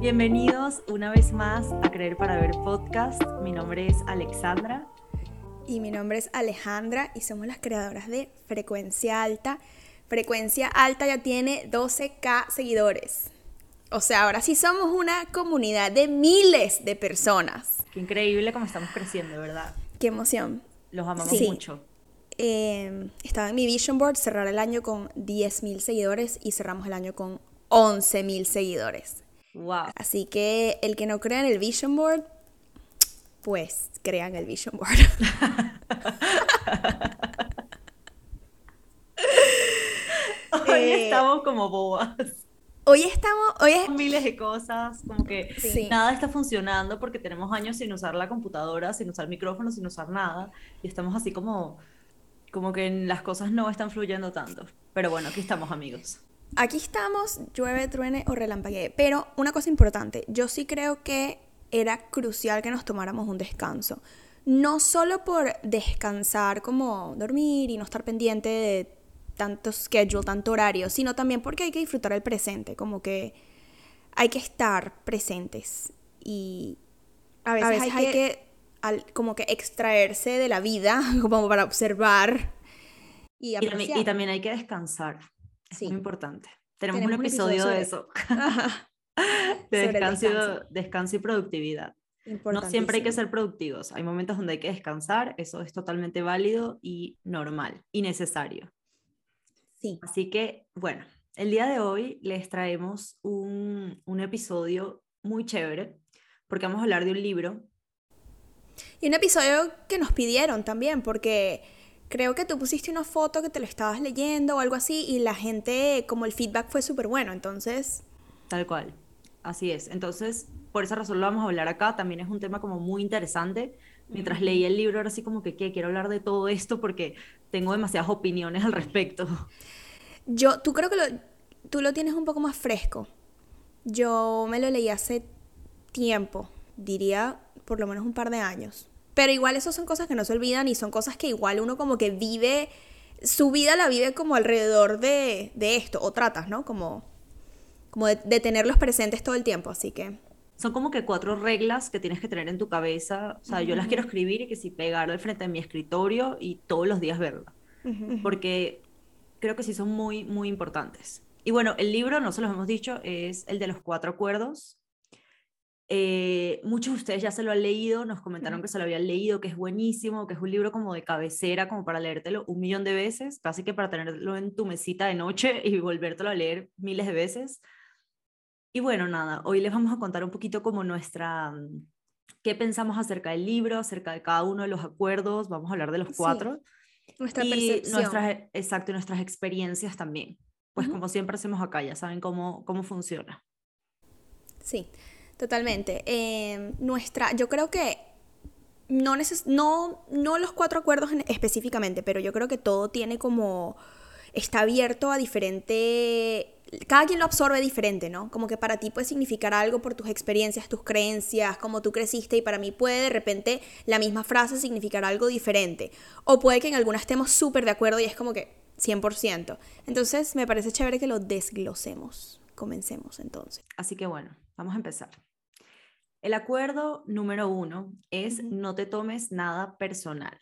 Bienvenidos una vez más a Creer para Ver podcast. Mi nombre es Alexandra. Y mi nombre es Alejandra y somos las creadoras de Frecuencia Alta. Frecuencia Alta ya tiene 12k seguidores. O sea, ahora sí somos una comunidad de miles de personas. Qué increíble cómo estamos creciendo, ¿verdad? Qué emoción. Los amamos mucho. Eh, estaba en mi vision board cerrar el año con 10.000 seguidores y cerramos el año con 11.000 seguidores. Wow. Así que el que no crea en el vision board, pues crean el vision board. Hoy eh, estamos como bobas. Hoy estamos, hoy es... miles de cosas, como que nada está funcionando porque tenemos años sin usar la computadora, sin usar micrófono, sin usar nada, y estamos así como, como que las cosas no están fluyendo tanto. Pero bueno, aquí estamos amigos. Aquí estamos, llueve, truene o relampaguee. Pero una cosa importante, yo sí creo que era crucial que nos tomáramos un descanso. No solo por descansar como dormir y no estar pendiente de tanto schedule, tanto horario, sino también porque hay que disfrutar el presente, como que hay que estar presentes y a veces, hay, que, como que extraerse de la vida como para observar y, y, también, hay que descansar. Es muy importante. Tenemos, un episodio, de eso. de descanso, descanso y productividad. No siempre hay que ser productivos. Hay momentos donde hay que descansar. Eso es totalmente válido y normal y necesario. Sí. Así que, bueno, el día de hoy les traemos un, un episodio muy chévere porque vamos a hablar de un libro. Y un episodio que nos pidieron también, porque creo que tú pusiste una foto que te lo estabas leyendo o algo así y la gente, como el feedback fue súper bueno, entonces... Tal cual, así es. Entonces, por esa razón lo vamos a hablar acá. También es un tema como muy interesante. Mientras leí el libro, ahora sí como que quiero hablar de todo esto porque tengo demasiadas opiniones al respecto. Yo, tú creo que lo, tú lo tienes un poco más fresco. Yo me lo leí hace tiempo, diría por lo menos un par de años. Pero igual eso son cosas que no se olvidan y son cosas que igual uno como que vive, su vida la vive como alrededor de, de esto, o tratas, ¿no? Como, como de, de, tenerlos presentes todo el tiempo, así que... Son como que cuatro reglas que tienes que tener en tu cabeza. O sea, yo las quiero escribir y que si pegar al frente de mi escritorio y todos los días verla. Porque creo que sí son muy, muy importantes. Y bueno, el libro, no se los hemos dicho, es el de los cuatro acuerdos. Eh, muchos de ustedes ya se lo han leído, nos comentaron que se lo habían leído, que es buenísimo, que es un libro como de cabecera, como para leértelo un millón de veces, casi que para tenerlo en tu mesita de noche y volvértelo a leer miles de veces. Y bueno, nada, hoy les vamos a contar un poquito como nuestra, mm, qué pensamos acerca del libro, acerca de cada uno de los acuerdos, vamos a hablar de los cuatro. Nuestra y percepción. Nuestras, exacto, y nuestras experiencias también. Pues como siempre hacemos acá, ya saben cómo, cómo funciona. Sí, totalmente. Em, nuestra, yo creo que no, no, no los cuatro acuerdos específicamente, pero yo creo que todo tiene como, está abierto a diferente cada quien lo absorbe diferente, ¿no? Como que para ti puede significar algo por tus experiencias, tus creencias, como tú creciste y para mí puede de repente la misma frase significar algo diferente. O puede que en algunas estemos súper de acuerdo y es como que 100%. Entonces me parece chévere que lo desglosemos. Comencemos entonces. Así que bueno, vamos a empezar. El acuerdo número uno es no te tomes nada personal.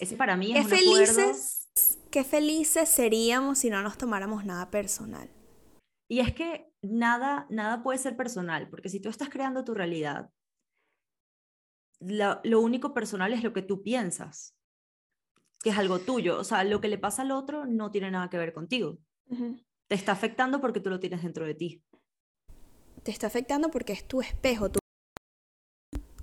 Ese para mí es un felices qué felices seríamos si no nos tomáramos nada personal. Y es que nada, nada puede ser personal, porque si tú estás creando tu realidad, lo, único personal es lo que tú piensas, que es algo tuyo. O sea, lo que le pasa al otro no tiene nada que ver contigo. Te está afectando porque tú lo tienes dentro de ti. Te está afectando porque es tu espejo,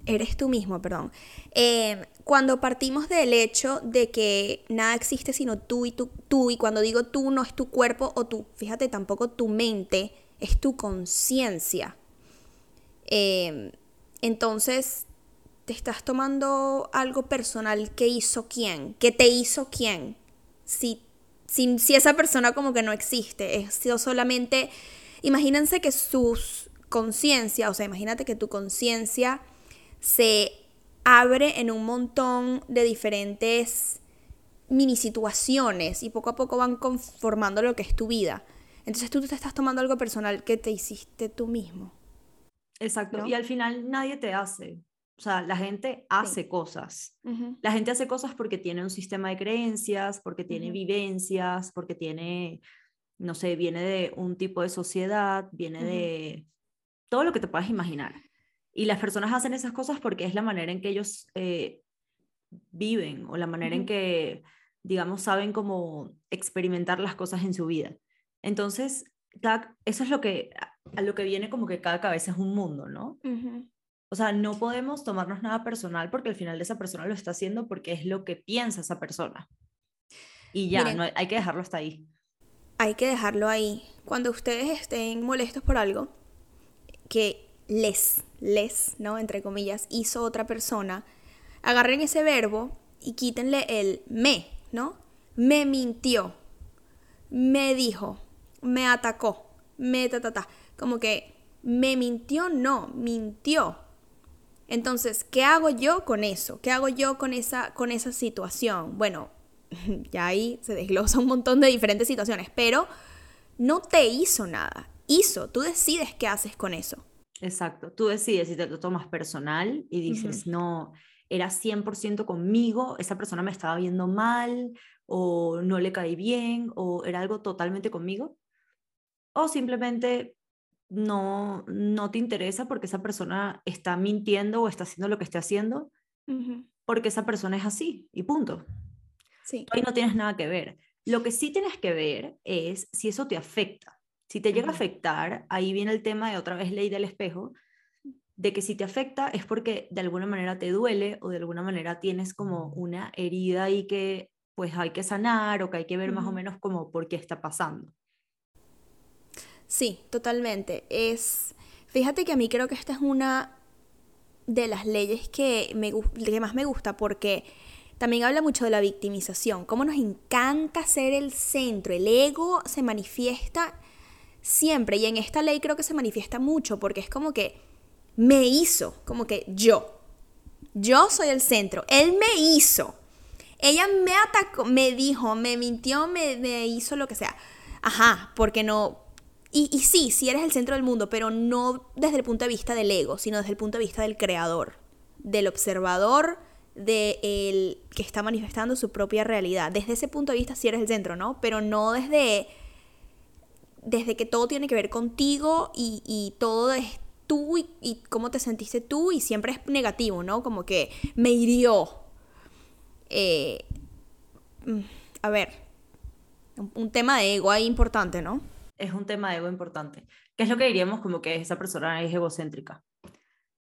eres tú mismo, perdón. Em, cuando partimos del hecho de que nada existe sino tú y tú, y cuando digo tú no es tu cuerpo o tú, fíjate, tampoco tu mente, es tu conciencia. Em, entonces, te estás tomando algo personal que hizo quién, que te hizo quién. Si, si, si esa persona como que no existe, es solamente, imagínense que sus conciencia, o sea, imagínate que tu conciencia se abre en un montón de diferentes mini situaciones y poco a poco van conformando lo que es tu vida. Entonces tú te estás tomando algo personal que te hiciste tú mismo. Exacto. Y al final nadie te hace. O sea, la gente hace cosas. La gente hace cosas porque tiene un sistema de creencias, porque tiene vivencias, porque tiene, no sé, viene de un tipo de sociedad, viene de todo lo que te puedas imaginar. Y las personas hacen esas cosas porque es la manera en que ellos eh, viven o la manera en que, digamos, saben cómo experimentar las cosas en su vida. Entonces, eso es lo que, a lo que viene como que cada cabeza es un mundo, ¿no? O sea, no podemos tomarnos nada personal porque al final de esa persona lo está haciendo porque es lo que piensa esa persona. Y ya, no, hay que dejarlo hasta ahí. Hay que dejarlo ahí. Cuando ustedes estén molestos por algo que les, les, ¿no? Entre comillas, hizo otra persona, agarren ese verbo y quítenle el me, ¿no? Me mintió, me dijo, me atacó, me ta, ta, ta. Como que me mintió, no, mintió. Entonces, ¿qué hago yo con eso? ¿Qué hago yo con esa, con esa situación? Bueno, ya ahí se desglosa un montón de diferentes situaciones, pero no te hizo nada. Hizo, tú decides qué haces con eso. Exacto, tú decides si te lo tomas personal y dices, no, era 100% conmigo, esa persona me estaba viendo mal o no le caí bien o era algo totalmente conmigo. O simplemente no, no te interesa porque esa persona está mintiendo o está haciendo lo que esté haciendo, porque esa persona es así y punto. Sí. Ahí no tienes nada que ver. Lo que sí tienes que ver es si eso te afecta. Si te llega a afectar, ahí viene el tema de otra vez ley del espejo, de que si te afecta es porque de alguna manera te duele o de alguna manera tienes como una herida ahí que pues hay que sanar o que hay que ver más o menos como por qué está pasando. Sí, totalmente. Es, fíjate que a mí creo que esta es una de las leyes que, me, que más me gusta porque también habla mucho de la victimización, cómo nos encanta ser el centro, el ego se manifiesta siempre y en esta ley creo que se manifiesta mucho porque es como que me hizo, como que yo, yo soy el centro, él me hizo, ella me atacó, me dijo, me mintió, me, hizo lo que sea. Ajá, porque no, y, y, sí, sí eres el centro del mundo, pero no desde el punto de vista del ego, sino desde el punto de vista del creador, del observador, del que está manifestando su propia realidad. Desde ese punto de vista sí eres el centro, ¿no? Pero no desde, desde que todo tiene que ver contigo y, y todo es tú y, y, cómo te sentiste tú y siempre es negativo, ¿no? Como que me hirió. Eh, mm, a ver, un tema de ego ahí importante, ¿no? es un tema de ego importante. ¿Qué es lo que diríamos como que esa persona es egocéntrica?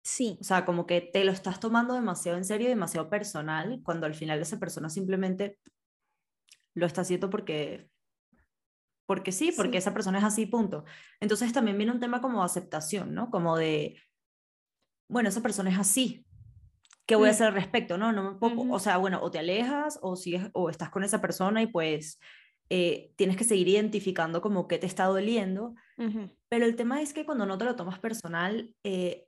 Sí. O sea, como que te lo estás tomando demasiado en serio, demasiado personal, cuando al final esa persona simplemente lo está haciendo porque porque sí, porque esa persona es así, punto. Entonces también viene un tema como aceptación, ¿no? Como de, bueno, esa persona es así, ¿qué voy a mm. hacer al respecto? No, no me puedo, o sea, bueno, o te alejas o sigues, o estás con esa persona y pues eh, tienes que seguir identificando como qué te está doliendo, pero el tema es que cuando no te lo tomas personal, eh,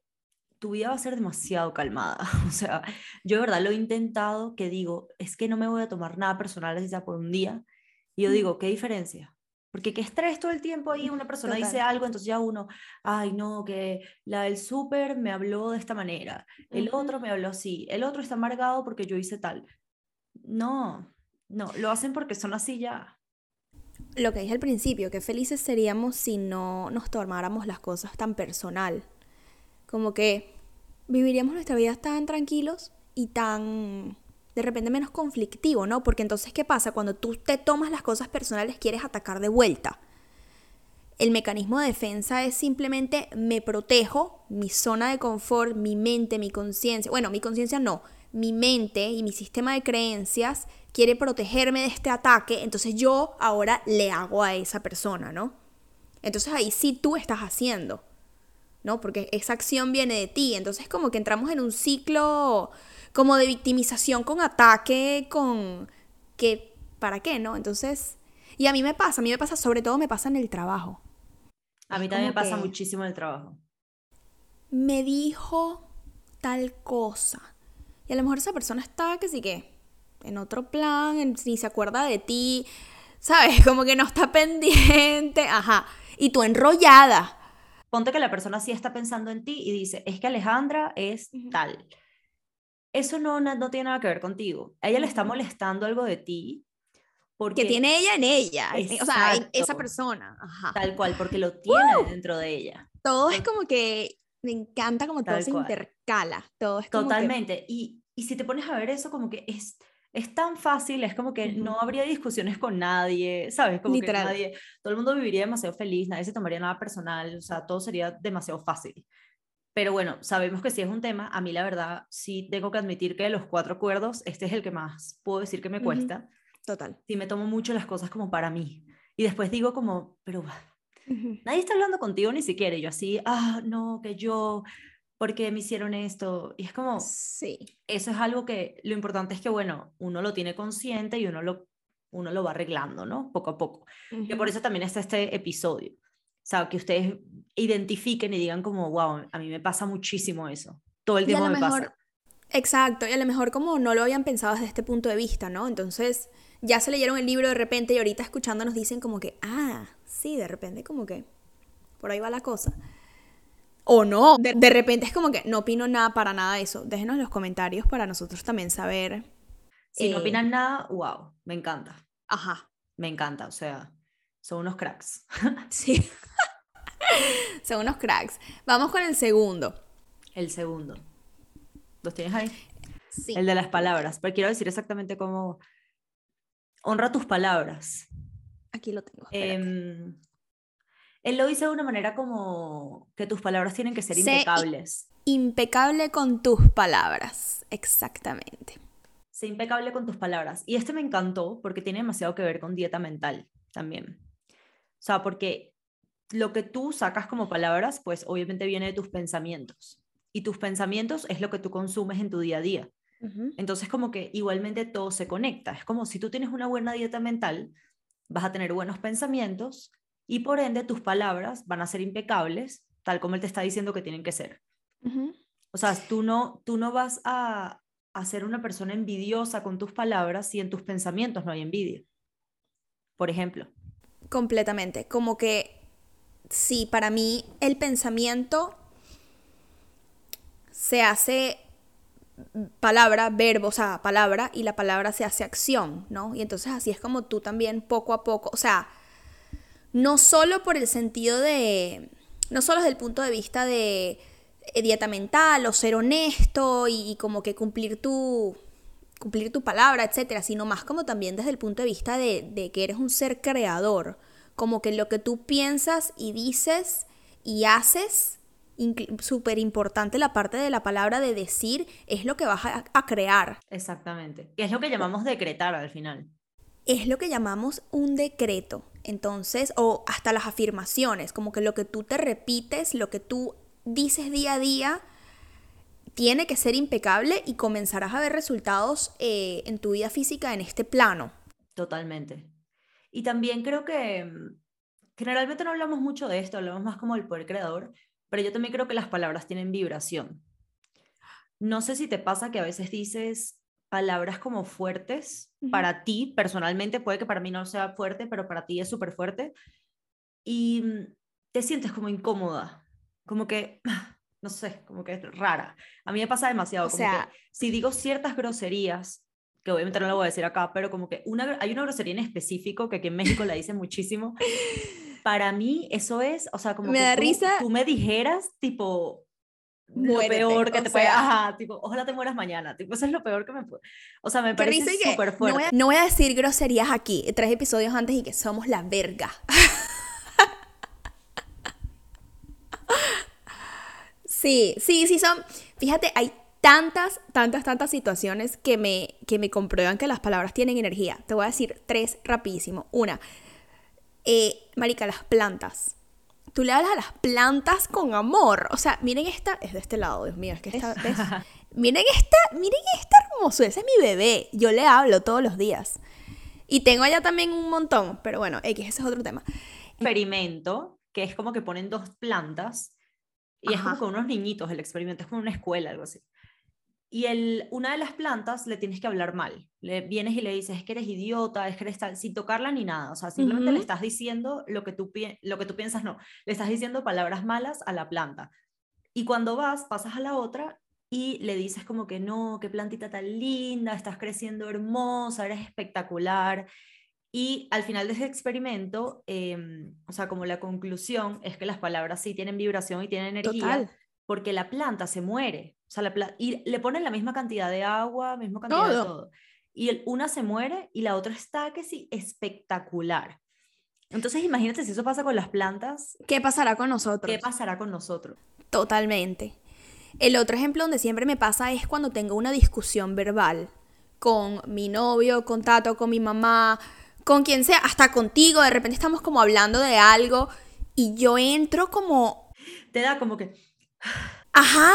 tu vida va a ser demasiado calmada. O sea, yo de verdad lo he intentado, que digo, es que no me voy a tomar nada personal, así sea por un día, y yo digo, ¿qué diferencia? Porque qué estrés todo el tiempo ahí, una persona dice algo, entonces ya uno, ay no, que la del súper me habló de esta manera, el otro me habló así, el otro está amargado porque yo hice tal. No, no, lo hacen porque son así ya lo que dije al principio, que felices seríamos si no nos tomáramos las cosas tan personal. Como que viviríamos nuestra vida tan tranquilos y tan de repente menos conflictivo, ¿no? Porque entonces, ¿qué pasa? Cuando tú te tomas las cosas personales, quieres atacar de vuelta. El mecanismo de defensa es simplemente me protejo, mi zona de confort, mi mente, mi conciencia. Bueno, mi conciencia no, mi mente y mi sistema de creencias quiere protegerme de este ataque, entonces yo ahora le hago a esa persona, ¿no? Entonces ahí sí tú estás haciendo, ¿no? Porque esa acción viene de ti, entonces como que entramos en un ciclo como de victimización con ataque, con que, ¿para qué, no? Entonces, y a mí me pasa, a mí me pasa, sobre todo me pasa en el trabajo. A mí también me pasa muchísimo en el trabajo. me dijo tal cosa. Y a lo mejor esa persona está que sí que en otro plan, ni se acuerda de ti, ¿sabes? Como que no está pendiente, ajá. Y tú enrollada. Ponte que la persona sí está pensando en ti y dice, es que Alejandra es tal. Eso no, no, tiene nada que ver contigo. A ella le está molestando algo de ti. Porque, que tiene ella en ella, o sea, en esa persona. Ajá. Tal cual, porque lo tiene dentro de ella. Todo es como que me encanta como todo se intercala. Todo es Totalmente. Y, y si te pones a ver eso, como que es es tan fácil, es como que no habría discusiones con nadie, ¿sabes? Como que nadie, todo el mundo viviría demasiado feliz, nadie se tomaría nada personal, o sea, todo sería demasiado fácil. Pero bueno, sabemos que si es un tema, a mí la verdad sí tengo que admitir que de los cuatro acuerdos, este es el que más puedo decir que me cuesta. Total. Sí me tomo mucho las cosas como para mí. Y después digo como, pero nadie está hablando contigo ni siquiera. Y yo así, ah, no, que yo, porque me hicieron esto? Y es como, sí. eso es algo que lo importante es que, bueno, uno lo tiene consciente y uno lo, uno lo va arreglando, ¿no? Poco a poco. Y por eso también está este episodio. O sea, que ustedes identifiquen y digan como, wow, a mí me pasa muchísimo eso. Todo el tiempo me pasa. Exacto, y a lo mejor como no lo habían pensado desde este punto de vista, ¿no? Entonces ya se leyeron el libro de repente y ahorita escuchando nos dicen como que, ah, sí, de repente como que por ahí va la cosa o no. De, repente es como que no opino nada para nada de eso. Déjenos en los comentarios para nosotros también saber. Si no eh, opinan nada, wow, me encanta. Ajá. Me encanta, o sea, son unos cracks. sí. son unos cracks. Vamos con el segundo. El segundo. ¿Los tienes ahí? Sí. El de las palabras. Pero quiero decir exactamente cómo. Honra tus palabras. Aquí lo tengo. Él lo dice de una manera como que tus palabras tienen que ser impecables. Impecable con tus palabras, exactamente. Sé impecable con tus palabras. Y este me encantó porque tiene demasiado que ver con dieta mental también. O sea, porque lo que tú sacas como palabras, pues obviamente viene de tus pensamientos. Y tus pensamientos es lo que tú consumes en tu día a día. Entonces, como que igualmente todo se conecta. Es como si tú tienes una buena dieta mental, vas a tener buenos pensamientos y por ende tus palabras van a ser impecables, tal como él te está diciendo que tienen que ser. O sea, tú no, tú no vas a, a ser una persona envidiosa con tus palabras si en tus pensamientos no hay envidia. Por ejemplo. Completamente. Como que, sí, para mí el pensamiento se hace palabra, verbo, o sea, palabra, y la palabra se hace acción, ¿no? Y entonces así es como tú también poco a poco, o sea, no solo por el sentido de, no solo desde el punto de vista de eh, dieta mental o ser honesto y, como que cumplir tu, cumplir tu palabra, etcétera, sino más como también desde el punto de vista de, de que eres un ser creador, como que lo que tú piensas y dices y haces, súper importante la parte de la palabra de decir, es lo que vas a, a crear. Exactamente, que es lo que llamamos decretar al final. Es lo que llamamos un decreto. Entonces, o hasta las afirmaciones, como que lo que tú te repites, lo que tú dices día a día, tiene que ser impecable y comenzarás a ver resultados eh, en tu vida física en este plano. Totalmente. Y también creo que mm, generalmente no hablamos mucho de esto, hablamos más como del poder creador, pero yo también creo que las palabras tienen vibración. No sé si te pasa que a veces dices, palabras como fuertes para ti, personalmente, puede que para mí no sea fuerte, pero para ti es súper fuerte, y mm, te sientes como incómoda, como que, no sé, como que es rara. A mí me pasa demasiado, o sea, si digo ciertas groserías, que obviamente no lo voy a decir acá, pero como que una, hay una grosería en específico que aquí en México la dicen muchísimo. Para mí eso es, o sea, como me que da risa. tú me dijeras, tipo, lo peor que te puede, ajá, tipo, ojalá te mueras mañana, tipo, eso es lo peor que me puede, o sea, me parece súper fuerte. No voy, a, decir groserías aquí, tres episodios antes y que somos la verga. sí, sí, sí son, fíjate, hay tantas, tantas, tantas situaciones que me, que me comprueban que las palabras tienen energía. Te voy a decir tres rapidísimo. Una, eh, marica, las plantas tú le hablas a las plantas con amor. O sea, miren esta, es de este lado, Dios mío, es que esta, miren esta, miren esta hermosura, ese es mi bebé, yo le hablo todos los días. Y tengo allá también un montón, pero bueno, X, ese es otro tema. Experimento, que es como que ponen dos plantas Y es como con unos niñitos el experimento, es como una escuela, algo así. Y el, una de las plantas le tienes que hablar mal. Le vienes y le dices, es que eres idiota, es que eres tal, sin tocarla ni nada. O sea, simplemente le estás diciendo lo que, tú, lo que tú piensas, no. Le estás diciendo palabras malas a la planta. Y cuando vas, pasas a la otra y le dices como que no, qué plantita tan linda, estás creciendo hermosa, eres espectacular. Y al final de ese experimento, em, o sea, como la conclusión es que las palabras sí tienen vibración y tienen energía, porque la planta se muere. O sea, la y le ponen la misma cantidad de agua, misma cantidad de todo. Y el, una se muere y la otra está que sí, espectacular. Entonces imagínate si eso pasa con las plantas. ¿Qué pasará con nosotros? ¿Qué pasará con nosotros? Totalmente. El otro ejemplo donde siempre me pasa es cuando tengo una discusión verbal con mi novio, con Tato, con mi mamá, con quien sea, hasta contigo, de repente estamos como hablando de algo y yo entro como... Te da como que... Ajá,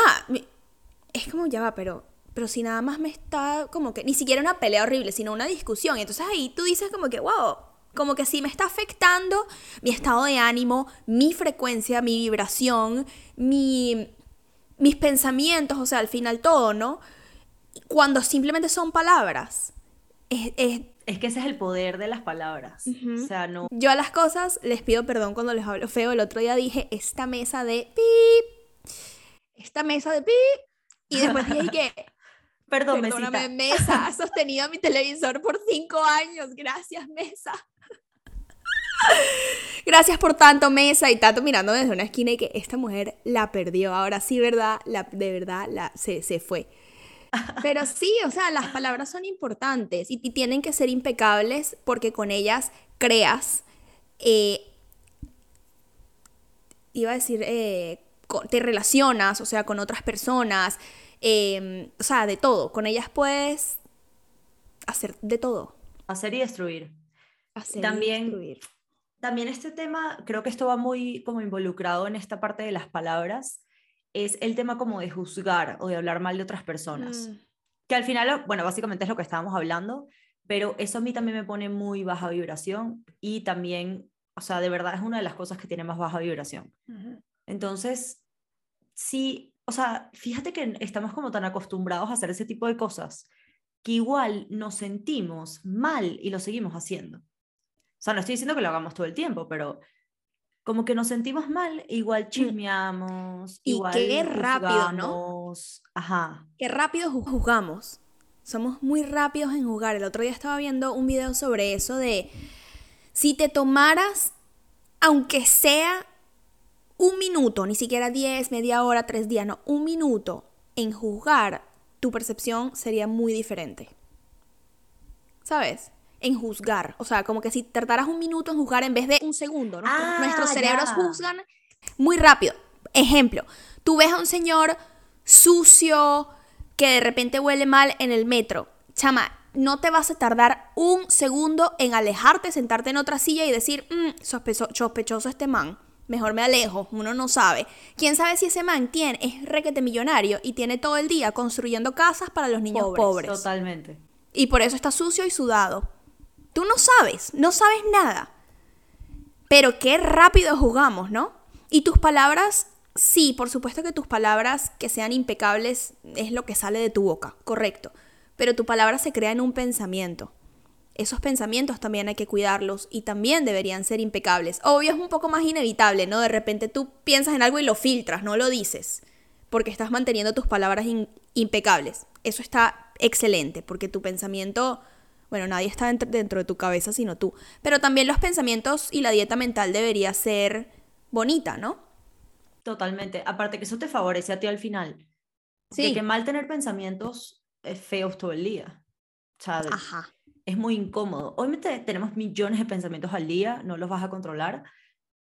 es como ya va, pero, pero si nada más me está como que, ni siquiera una pelea horrible, sino una discusión. Y entonces ahí tú dices como que, wow, como que si me está afectando mi estado de ánimo, mi frecuencia, mi vibración, mi, mis pensamientos, o sea, al final todo, ¿no? Cuando simplemente son palabras. Es, es, que ese es el poder de las palabras. O sea, no. Yo a las cosas les pido perdón cuando les hablo feo. El otro día dije esta mesa de pip. Esta mesa de pip. Y después dije que. Perdón, Perdóname, mesa. Has sostenido mi televisor por cinco años. Gracias, mesa. Gracias por tanto, mesa. Y tanto mirando desde una esquina y que esta mujer la perdió. Ahora sí, ¿verdad? La, de verdad la, se, se fue. Pero sí, o sea, las palabras son importantes y, tienen que ser impecables porque con ellas creas. Eh, iba a decir, eh, te relacionas, o sea, con otras personas, em, o sea, de todo. Con ellas puedes hacer de todo. Hacer y destruir. Hacer también, y destruir. También este tema, creo que esto va muy como involucrado en esta parte de las palabras, es el tema como de juzgar o de hablar mal de otras personas. Mm. Que al final, bueno, básicamente es lo que estábamos hablando, pero eso a mí también me pone muy baja vibración y también, o sea, de verdad es una de las cosas que tiene más baja vibración. Entonces, sí, o sea, fíjate que estamos como tan acostumbrados a hacer ese tipo de cosas que igual nos sentimos mal y lo seguimos haciendo. O sea, no estoy diciendo que lo hagamos todo el tiempo, pero como que nos sentimos mal, igual mm. chismeamos, y igual qué rápido, ¿no? Ajá. Qué rápido juzgamos. Somos muy rápidos en juzgar. El otro día estaba viendo un video sobre eso de si te tomaras, aunque sea un minuto, ni siquiera 10, media hora, tres días, no, un minuto en juzgar, tu percepción sería muy diferente. ¿Sabes? En juzgar. O sea, como que si tardaras un minuto en juzgar en vez de un segundo. Ah, Nuestros cerebros juzgan muy rápido. Ejemplo, tú ves a un señor sucio que de repente huele mal en el metro. Chama, no te vas a tardar un segundo en alejarte, sentarte en otra silla y decir, mmm, sospechoso este man mejor me alejo, uno no sabe. ¿Quién sabe si ese man tiene, es requete millonario y tiene todo el día construyendo casas para los niños pobres, Totalmente. Y por eso está sucio y sudado. Tú no sabes, no sabes nada. Pero qué rápido jugamos, ¿no? Y tus palabras, sí, por supuesto que tus palabras que sean impecables es lo que sale de tu boca, correcto. Pero tu palabra se crea en un pensamiento esos pensamientos también hay que cuidarlos y también deberían ser impecables. Obvio es un poco más inevitable, ¿no? De repente tú piensas en algo y lo filtras, no lo dices, porque estás manteniendo tus palabras impecables. Eso está excelente, porque tu pensamiento, bueno, nadie está dentro, de tu cabeza sino tú. Pero también los pensamientos y la dieta mental debería ser bonita, ¿no? Totalmente. Aparte que eso te favorece a ti al final. Sí. que mal tener pensamientos feos todo el día. Ajá es muy incómodo. Obviamente tenemos millones de pensamientos al día, no los vas a controlar,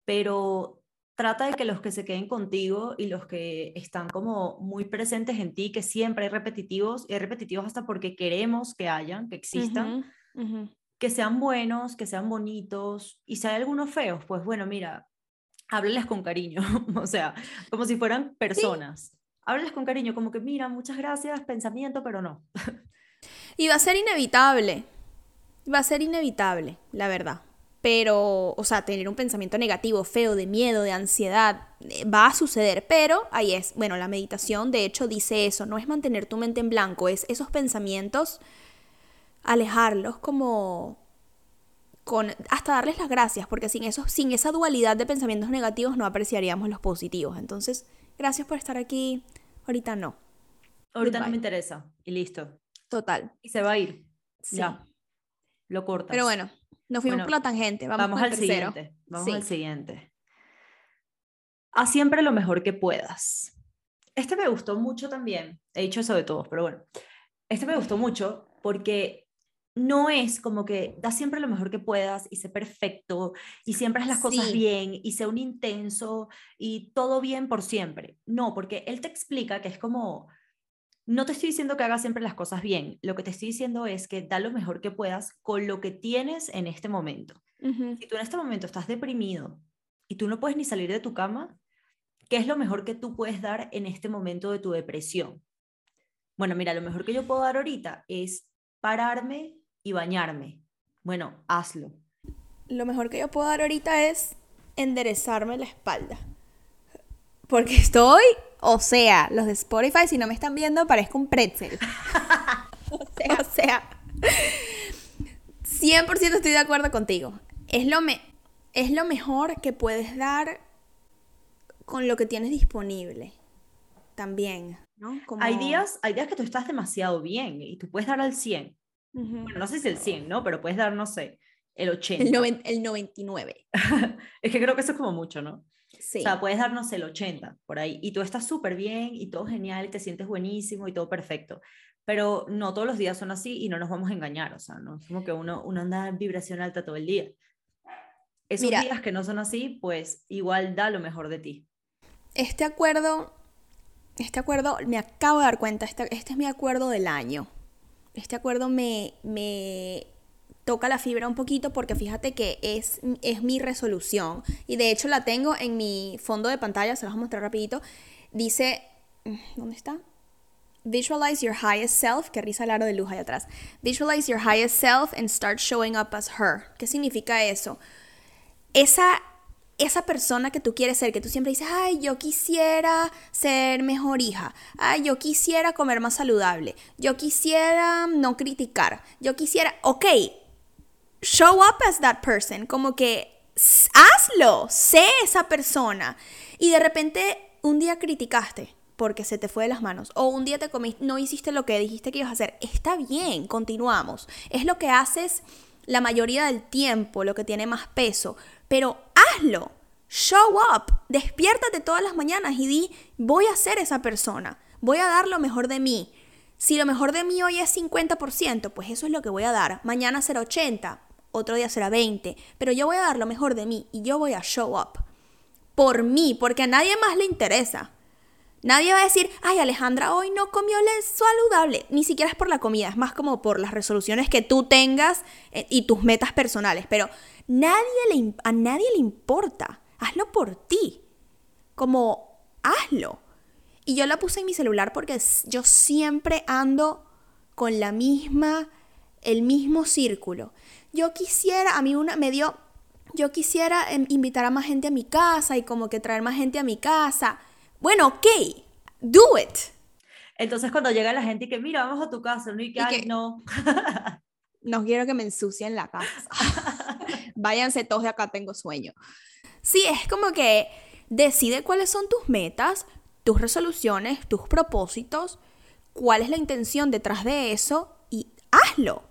pero trata de que los que se queden contigo y los que están como muy presentes en ti, que siempre hay repetitivos, y hay repetitivos hasta porque queremos que hayan, que existan, que sean buenos, que sean bonitos, y si hay algunos feos, pues bueno, mira, hábleles con cariño, o sea, como si fueran personas. Hábleles con cariño, como que mira, muchas gracias, pensamiento, pero no. Y va a ser inevitable va a ser inevitable, la verdad. pero, o sea, tener un pensamiento negativo, feo, de miedo, de ansiedad, eh, va a suceder, pero ahí es, bueno, la meditación de hecho dice eso, no es mantener tu mente en blanco, es esos pensamientos, alejarlos como con, hasta darles las gracias, porque sin, eso, sin esa dualidad de pensamientos negativos no apreciaríamos los positivos. Entonces, gracias por estar aquí, ahorita no. Ahorita no me interesa, y listo. Total. Y se va a ir. Ya. Lo cortas. Pero bueno, nos fuimos por la tangente. Vamos, al siguiente. Vamos al siguiente. Haz siempre lo mejor que puedas. Este me gustó mucho también. He dicho eso de todos, pero bueno. Este me gustó mucho porque no es como que da siempre lo mejor que puedas y sé perfecto y siempre haz las cosas bien y sé un intenso y todo bien por siempre. No, porque él te explica que es como no te estoy diciendo que hagas siempre las cosas bien, lo que te estoy diciendo es que da lo mejor que puedas con lo que tienes en este momento. Si tú en este momento estás deprimido y tú no puedes ni salir de tu cama, ¿qué es lo mejor que tú puedes dar en este momento de tu depresión? Bueno, mira, lo mejor que yo puedo dar ahorita es pararme y bañarme. Bueno, hazlo. Lo mejor que yo puedo dar ahorita es enderezarme la espalda. Porque estoy o sea, los de Spotify, si no me están viendo, parezco un pretzel. o sea, o sea. 100% estoy de acuerdo contigo. Es lo, me es lo mejor que puedes dar con lo que tienes disponible. También, ¿no? Hay, días, hay días que tú estás demasiado bien y tú puedes dar al 100. Bueno, no sé si el 100, ¿no? Pero puedes dar, no sé, el 80. El, el 99. es que creo que eso es como mucho, ¿no? O sea, puedes darnos el 80 por ahí y tú estás súper bien y todo genial y te sientes buenísimo y todo perfecto. Pero no todos los días son así y no nos vamos a engañar. O sea, no es como que uno, uno anda en vibración alta todo el día. Esos días que no son así, pues igual da lo mejor de ti. Este acuerdo, este acuerdo, me acabo de dar cuenta, este, este es mi acuerdo del año. Este acuerdo me, me toca la fibra un poquito porque fíjate que es, es mi resolución y de hecho la tengo en mi fondo de pantalla, se los voy a mostrar rapidito. Dice, mm, ¿dónde está? Visualize your highest self, que risa el aro de luz ahí atrás. Visualize your highest self and start showing up as her. ¿Qué significa eso? Esa esa persona que tú quieres ser, que tú siempre dices, ay, yo quisiera ser mejor hija, ay, yo quisiera comer más saludable, yo quisiera no criticar, yo quisiera, ok, show up as that person, como que hazlo, sé esa persona. Y de repente un día criticaste porque se te fue de las manos o un día te comiste, no hiciste lo que dijiste que ibas a hacer. Está bien, continuamos. Es lo que haces la mayoría del tiempo, lo que tiene más peso, pero hazlo. Show up, despiértate todas las mañanas y di, voy a ser esa persona, voy a dar lo mejor de mí. Si lo mejor de mí hoy es 50%, pues eso es lo que voy a dar. Mañana será 80, otro día será 20, pero yo voy a dar lo mejor de mí y yo voy a show up. Por mí, porque a nadie más le interesa. Nadie va a decir, ay Alejandra, hoy no comió saludable. Ni siquiera es por la comida, es más como por las resoluciones que tú tengas eh, y tus metas personales. Pero nadie le, a nadie le importa. Hazlo por ti. Como, hazlo. Y yo la puse en mi celular porque yo siempre ando con la misma, el mismo círculo yo quisiera, a mí una me dio, yo quisiera em, invitar a más gente a mi casa y como que traer más gente a mi casa. Bueno, ok, do it. Entonces cuando llega la gente y que, mira, vamos a tu casa, no, y que, no. no quiero que me ensucien la casa. Váyanse todos de acá, tengo sueño. Sí, es como que decide cuáles son tus metas, tus resoluciones, tus propósitos, cuál es la intención detrás de eso y hazlo.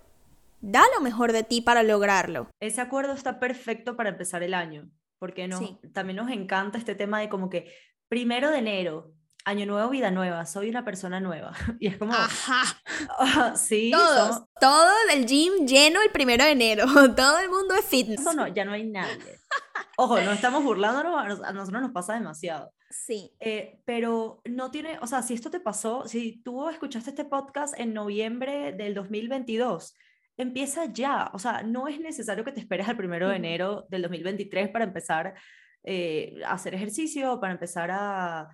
Da lo mejor de ti para lograrlo. Ese acuerdo está perfecto para empezar el año, porque no, también nos encanta este tema de como que primero de enero, año nuevo, vida nueva, soy una persona nueva. Y es como... Ajá. Ah, sí. Todos, todo el gym lleno el primero de enero, todo el mundo es fitness. Eso no, ya no hay nadie. Ojo, no estamos burlándonos, a nosotros nos pasa demasiado. Sí. Eh, pero no tiene, o sea, si esto te pasó, si tú escuchaste este podcast en noviembre del 2022, empieza ya. O sea, no es necesario que te esperes al primero de enero del 2023 para empezar eh, a hacer ejercicio, para empezar a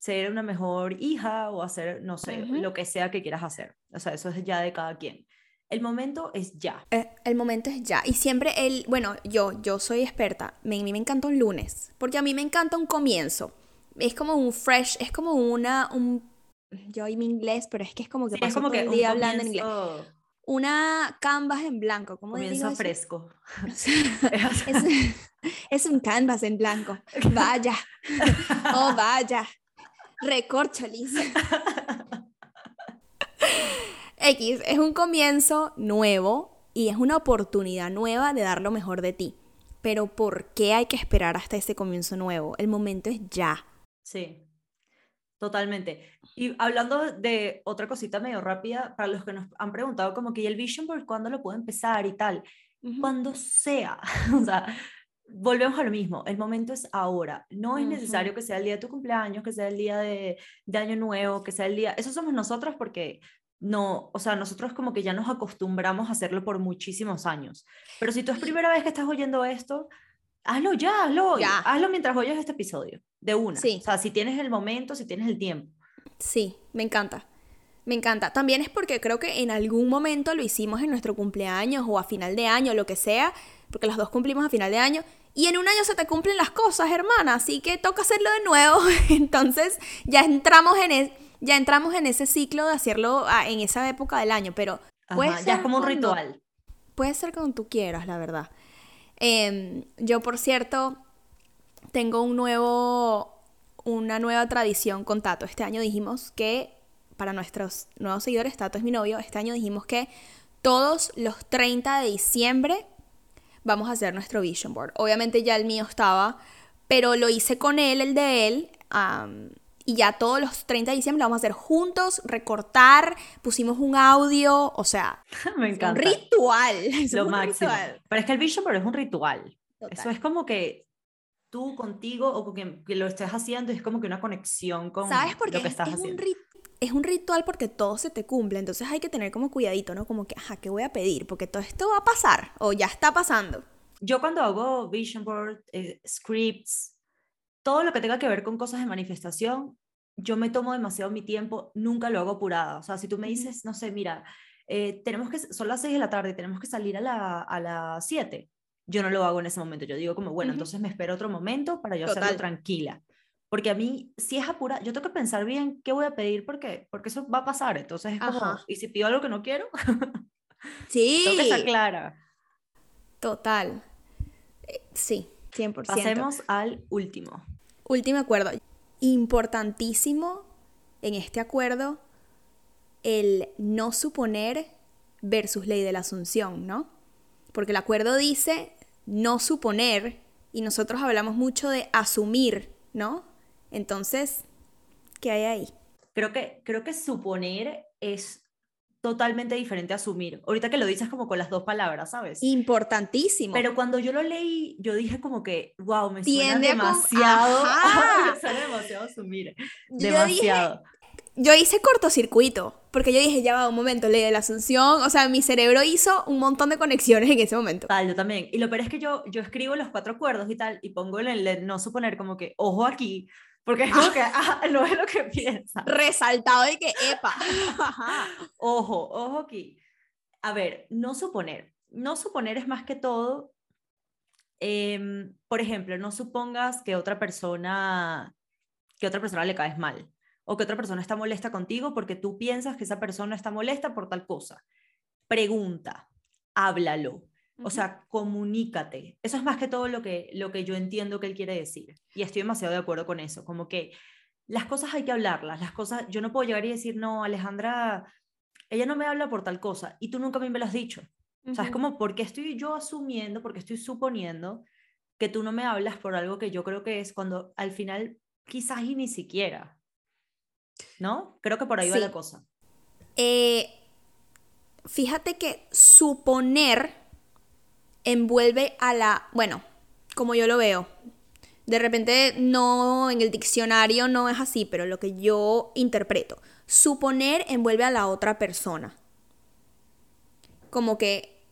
ser una mejor hija o hacer, no sé, lo que sea que quieras hacer. O sea, eso es ya de cada quien. el momento es ya. Eh, el momento es ya. Y siempre el, bueno, yo, yo soy experta. Me, a mí me encanta un lunes. Porque a mí me encanta un comienzo. Es como un fresh, es como una, un, yo oí mi inglés, pero es que es como que Sí, es como que el un día hablando en inglés. Una canvas en blanco, ¿cómo eso? fresco. es, es un canvas en blanco. Vaya. Oh, vaya. Recorcholis. X, es un comienzo nuevo y es una oportunidad nueva de dar lo mejor de ti. Pero ¿por qué hay que esperar hasta ese comienzo nuevo? El momento es ya. Sí, totalmente. Y hablando de otra cosita medio rápida, para los que nos han preguntado como que ¿y el Vision Board cuándo lo puedo empezar y tal? Cuando sea, o sea, volvemos a lo mismo, el momento es ahora, no es necesario que sea el día de tu cumpleaños, que sea el día de, de Año Nuevo, que sea el día, eso somos nosotros porque no, o sea, nosotros como que ya nos acostumbramos a hacerlo por muchísimos años, pero si tú es primera vez que estás oyendo esto, hazlo ya, hazlo hoy, Ya. hazlo mientras oyes este episodio, de una, Sí. o sea, si tienes el momento, si tienes el tiempo. Sí, me encanta. Me encanta. También es porque creo que en algún momento lo hicimos en nuestro cumpleaños o a final de año, lo que sea, porque los dos cumplimos a final de año. Y en un año se te cumplen las cosas, hermana, así que toca hacerlo de nuevo. Entonces ya entramos en, es- ya entramos en ese ciclo de hacerlo ah, en esa época del año, pero Ajá, ya es como un cuando- ritual. Puede ser cuando tú quieras, la verdad. Em, yo, por cierto, tengo un nuevo, una nueva tradición con Tato. Este año dijimos que, para nuestros nuevos seguidores, Tato es mi novio, este año dijimos que todos los 30 de diciembre vamos a hacer nuestro vision board. Obviamente ya el mío estaba, pero lo hice con él, el de él. Y ya todos los 30 de diciembre lo vamos a hacer juntos, recortar, pusimos un audio, o sea, Me un encanta. ritual. es lo un máximo. ritual. Pero es que el Vision Board es un ritual. Total. Eso es como que tú contigo o con quien lo estés haciendo es como que una conexión con ¿Sabes por qué? lo que Es, estás es un haciendo. rit- es un ritual porque todo se te cumple, entonces hay que tener como cuidadito, ¿no? Como que, ajá, ¿qué voy a pedir? Porque todo esto va a pasar o ya está pasando. Yo cuando hago Vision Board, eh, scripts, todo lo que tenga que ver con cosas de manifestación, yo me tomo demasiado mi tiempo, nunca lo hago apurada. O sea, si tú me dices, no sé, mira, eh, tenemos que, son las 6 de la tarde, tenemos que salir a, la, a las 7, yo no lo hago en ese momento. Yo digo como, bueno, Ujú. entonces me espero otro momento para yo hacerlo Total. tranquila. Porque a mí, si es apura, yo tengo que pensar bien qué voy a pedir porque, porque eso va a pasar. Entonces es como, Ajá. y si pido algo que no quiero, Sí. tengo que estar clara. Total. Eh, Sí, 100%. Pasemos al último. Último acuerdo. Importantísimo en este acuerdo el no suponer versus ley de la asunción, ¿no? Porque el acuerdo dice no suponer y nosotros hablamos mucho de asumir, ¿no? Entonces, ¿qué hay ahí? Creo que, creo que suponer es totalmente diferente a asumir. Ahorita que lo dices como con las dos palabras, ¿sabes? Importantísimo. Pero cuando yo lo leí, yo dije como que, wow, me suena con- demasiado, Ajá. me suena demasiado asumir, yo dije, yo hice cortocircuito, porque yo dije, ya va un momento, ley de la asunción, o sea, mi cerebro hizo un montón de conexiones en ese momento. Tal, yo también. Y lo peor es que yo, yo escribo los cuatro acuerdos y tal, y pongo en el no suponer como que, ojo aquí, porque es como que, ah, no es lo que piensa. Resaltado de que, epa. Ojo, ojo aquí. A ver, no suponer. No suponer es más que todo, em, por ejemplo, no supongas que otra persona, que otra persona le caes mal o que otra persona está molesta contigo porque tú piensas que esa persona está molesta por tal cosa. Pregunta, háblalo. O sea, comunícate. Eso es más que todo lo que, lo que yo entiendo que él quiere decir. Y estoy demasiado de acuerdo con eso. Como que las cosas hay que hablarlas. Las cosas, yo no puedo llegar y decir, no, Alejandra, ella no me habla por tal cosa. Y tú nunca a mí me lo has dicho. O sea, es como, porque estoy yo asumiendo, porque estoy suponiendo que tú no me hablas por algo que yo creo que es cuando al final quizás y ni siquiera. ¿No? Creo que por ahí va Sí. la cosa. Eh, fíjate que suponer envuelve a la, bueno, como yo lo veo. De repente no, en el diccionario no es así, pero lo que yo interpreto. Suponer envuelve a la otra persona. Como que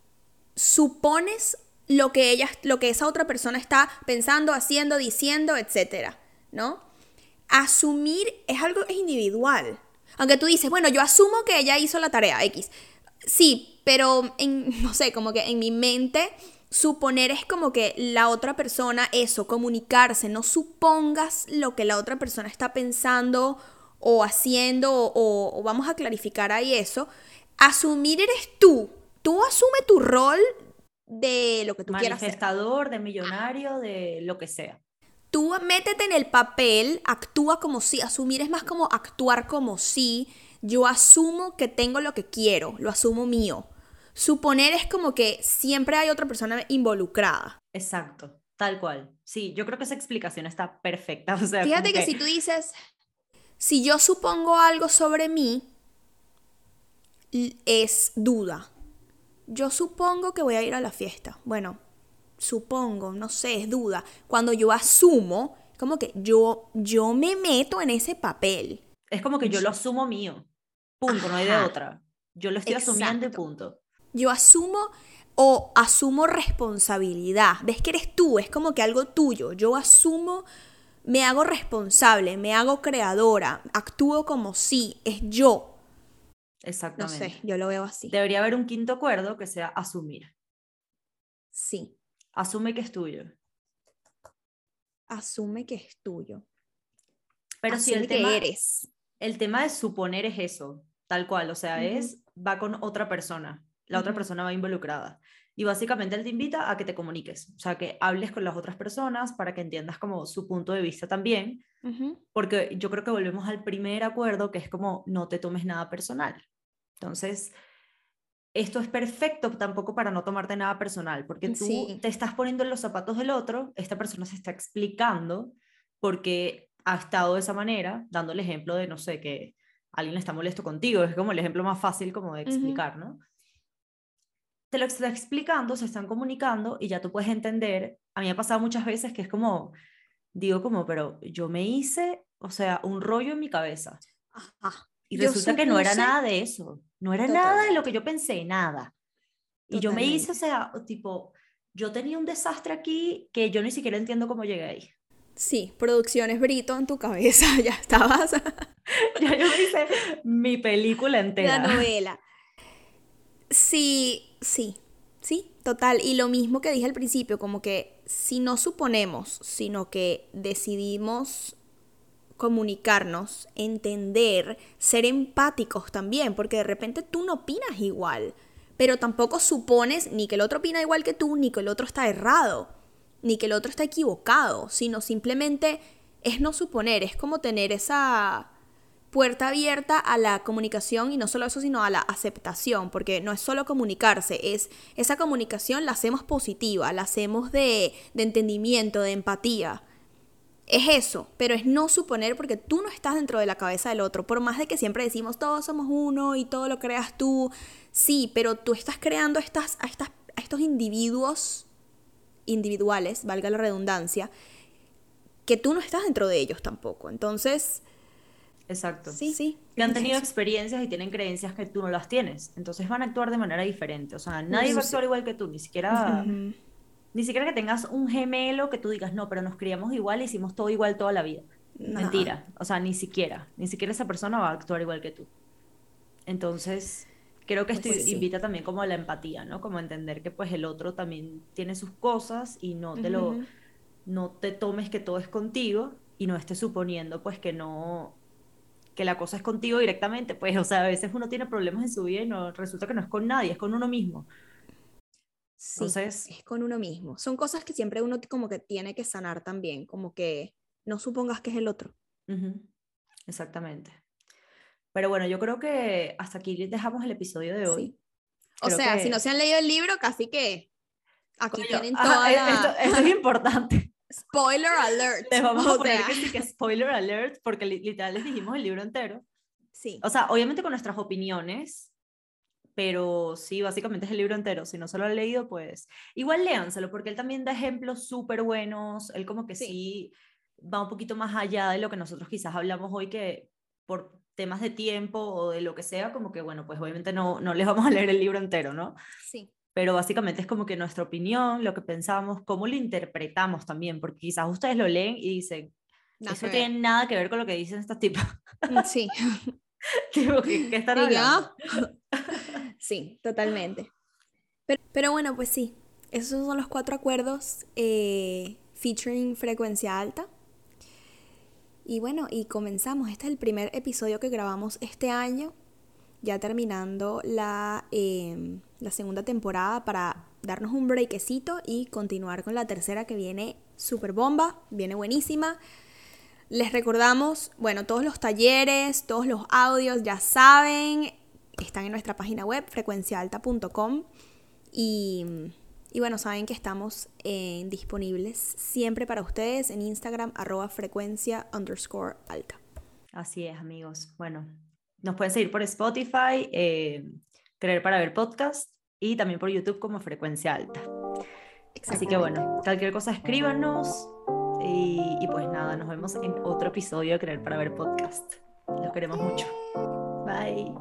supones lo que ella, lo que esa otra persona está pensando, haciendo, diciendo, etcétera, ¿no? Asumir es algo individual. Aunque tú dices, bueno, yo asumo que ella hizo la tarea X. Sí, pero en, no sé, como que en mi mente suponer es como que la otra persona, eso, comunicarse, no supongas lo que la otra persona está pensando o haciendo o, vamos a clarificar ahí eso. Asumir eres tú. Tú asume tu rol de lo que tú quieras Manifestador, de millonario, de lo que sea. Tú métete en el papel, actúa como si, asumir es más como actuar como si yo asumo que tengo lo que quiero, lo asumo mío. Suponer es como que siempre hay otra persona involucrada. Exacto, tal cual. Sí, yo creo que esa explicación está perfecta. O sea, Fíjate que, si tú dices, si yo supongo algo sobre mí, es duda. Yo supongo que voy a ir a la fiesta. Bueno, supongo, no sé, es duda. Cuando yo asumo, como que yo, yo me meto en ese papel. Es como que yo lo asumo mío. Punto, no hay de otra. Yo lo estoy asumiendo y punto. Yo asumo o asumo responsabilidad. ¿Ves que eres tú? Es como que algo tuyo. Yo asumo, me hago responsable, me hago creadora, actúo como si, es yo. Exactamente. No sé, yo lo veo así. Debería haber un quinto acuerdo que sea asumir. Sí. Asume que es tuyo. Asume que es tuyo. Pero si el tema, eres. El tema de suponer es eso, tal cual, o sea, es va con otra persona, la otra persona va involucrada. Y básicamente él te invita a que te comuniques, o sea, que hables con las otras personas para que entiendas como su punto de vista también, porque yo creo que volvemos al primer acuerdo, que es como no te tomes nada personal. Entonces, esto es perfecto tampoco para no tomarte nada personal, porque tú te estás poniendo en los zapatos del otro, esta persona se está explicando porque ha estado de esa manera, dando el ejemplo de, no sé, que alguien está molesto contigo, es como el ejemplo más fácil como de explicar, ¿no? Te lo está explicando, se están comunicando y ya tú puedes entender, a mí me ha pasado muchas veces que es como, digo como, pero yo me hice, o sea, un rollo en mi cabeza. Y resulta que no era nada de eso. No era nada de lo que yo pensé, nada. Y yo me hice, o sea, tipo, yo tenía un desastre aquí que yo ni siquiera entiendo cómo llegué ahí. Sí, producciones Brito en tu cabeza, ya estabas. ya yo me hice mi película entera. La novela. Sí, sí, sí, total. Y lo mismo que dije al principio, como que si no suponemos, sino que decidimos comunicarnos, entender, ser empáticos también, porque de repente tú no opinas igual, pero tampoco supones ni que el otro opina igual que tú, ni que el otro está errado, ni que el otro está equivocado, sino simplemente es no suponer, es como tener esa puerta abierta a la comunicación y no solo eso, sino a la aceptación, porque no es solo comunicarse, es esa comunicación la hacemos positiva, la hacemos de, de entendimiento, de empatía. Es eso, pero es no suponer porque tú no estás dentro de la cabeza del otro, por más de que siempre decimos todos somos uno y todo lo creas tú, sí, pero tú estás creando a, estas, a estos individuos individuales, valga la redundancia, que tú no estás dentro de ellos tampoco, entonces... Exacto. Sí, sí. Que han tenido experiencias y tienen creencias que tú no las tienes. Entonces van a actuar de manera diferente. O sea, nadie va a actuar igual que tú, ni siquiera ni siquiera que tengas un gemelo que tú digas, no, pero nos criamos igual, hicimos todo igual toda la vida. Mentira. O sea, ni siquiera. Ni siquiera esa persona va a actuar igual que tú. Entonces, creo que esto pues invita también como a la empatía, ¿no? Como entender que pues el otro también tiene sus cosas y no te lo no te tomes que todo es contigo y no estés suponiendo pues que no que la cosa es contigo directamente, pues o sea, a veces uno tiene problemas en su vida y no resulta que no es con nadie, es con uno mismo. Sí, Entonces, es con uno mismo. Son cosas que siempre uno como que tiene que sanar también, como que no supongas que es el otro. Exactamente. Pero bueno, yo creo que hasta aquí dejamos el episodio de hoy. O sea, si no se han leído el libro, casi que aquí tienen toda e, esto, es importante. Spoiler alert. Les vamos a poner que sí que spoiler alert, porque literal les dijimos el libro entero. Sí. O sea, obviamente con nuestras opiniones, pero sí, básicamente es el libro entero. Si no se lo han leído, pues igual léanselo, porque él también da ejemplos súper buenos. Él como que sí. va un poquito más allá de lo que nosotros quizás hablamos hoy, que por temas de tiempo o de lo que sea, como que bueno, pues obviamente no, no les vamos a leer el libro entero, ¿no? Sí. Pero básicamente es como que nuestra opinión, lo que pensamos, cómo lo interpretamos también, porque quizás ustedes lo leen y dicen, eso no tiene nada que ver con lo que dicen estas tipas. Sí. ¿qué, están hablando? Sí, totalmente. Pero, bueno, pues sí, esos son los cuatro acuerdos eh, featuring frecuencia alta. Y bueno, y comenzamos. Este es el primer episodio que grabamos este año, ya terminando la, em, la segunda temporada para darnos un breakcito y continuar con la tercera que viene super bomba, viene buenísima. Les recordamos, bueno, todos los talleres, todos los audios, ya saben, están en nuestra página web, frecuenciaalta.com. Y, y, bueno, saben que estamos eh, disponibles siempre para ustedes en Instagram, arroba frecuencia underscore alta. Así es, amigos. Bueno, nos pueden seguir por Spotify, eh, Creer para ver podcast y también por YouTube como Frecuencia Alta. Así que bueno, cualquier cosa escríbanos y, y pues nada, nos vemos en otro episodio de Creer para ver podcast. Los queremos mucho. Bye.